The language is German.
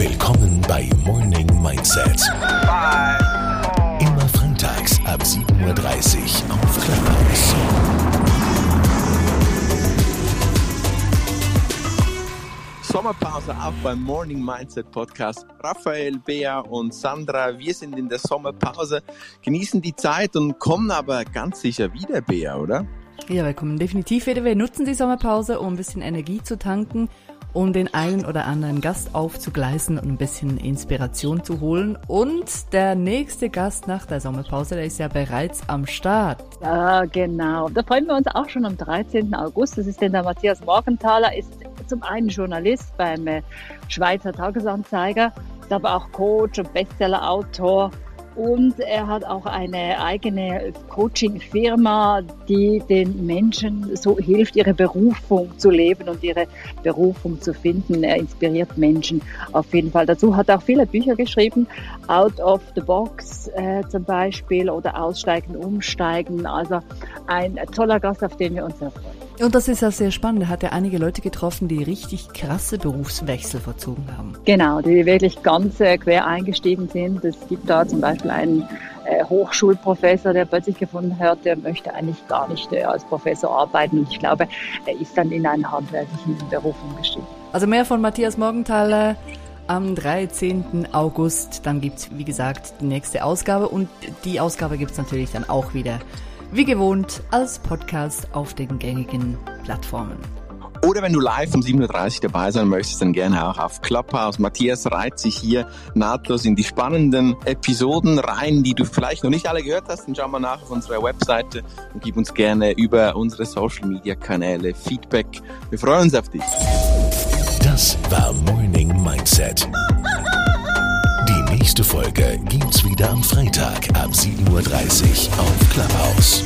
Willkommen bei Morning Mindset. Immer freitags ab 7.30 Uhr auf Clubhouse. Sommerpause auch beim Morning Mindset Podcast. Raphael, Bea und Sandra, wir sind in der Sommerpause, genießen die Zeit und kommen aber ganz sicher wieder, Bea, oder? Ja, wir kommen definitiv wieder. Wir nutzen die Sommerpause, um ein bisschen Energie zu tanken um den einen oder anderen Gast aufzugleisen und ein bisschen Inspiration zu holen. Und der nächste Gast nach der Sommerpause, der ist ja bereits am Start. Ja, genau. Da freuen wir uns auch schon am 13. August. Das ist denn der Matthias Morgenthaler, ist zum einen Journalist beim äh, Schweizer Tagesanzeiger, ist aber auch Coach und Bestsellerautor und er hat auch eine eigene Coaching-Firma, die den Menschen so hilft, ihre Berufung zu leben und ihre Berufung zu finden. Er inspiriert Menschen auf jeden Fall. Dazu hat auch viele Bücher geschrieben, Out of the Box äh, zum Beispiel oder Aussteigen, Umsteigen. Also ein toller Gast, auf den wir uns sehr freuen. Und das ist ja sehr spannend. Er hat ja einige Leute getroffen, die richtig krasse Berufswechsel verzogen haben. Genau, die wirklich ganz äh, quer eingestiegen sind. Es gibt da zum Beispiel einen äh, Hochschulprofessor, der plötzlich gefunden hat, der möchte eigentlich gar nicht äh, als Professor arbeiten. Und ich glaube, er ist dann in einen handwerklichen Beruf umgestiegen. Also mehr von Matthias Morgenthaler am 13. August. Dann gibt's wie gesagt, die nächste Ausgabe. Und die Ausgabe gibt's natürlich dann auch wieder wie gewohnt als Podcast auf den gängigen Plattformen. Oder wenn du live um 7.30 Uhr dabei sein möchtest, dann gerne auch auf Clubhouse. Matthias reiht sich hier nahtlos in die spannenden Episoden rein, die du vielleicht noch nicht alle gehört hast. Dann schau mal nach auf unserer Webseite und gib uns gerne über unsere Social Media Kanäle Feedback. Wir freuen uns auf dich. Das war Morning Mindset. Am Freitag ab 7.30 Uhr auf Clubhouse.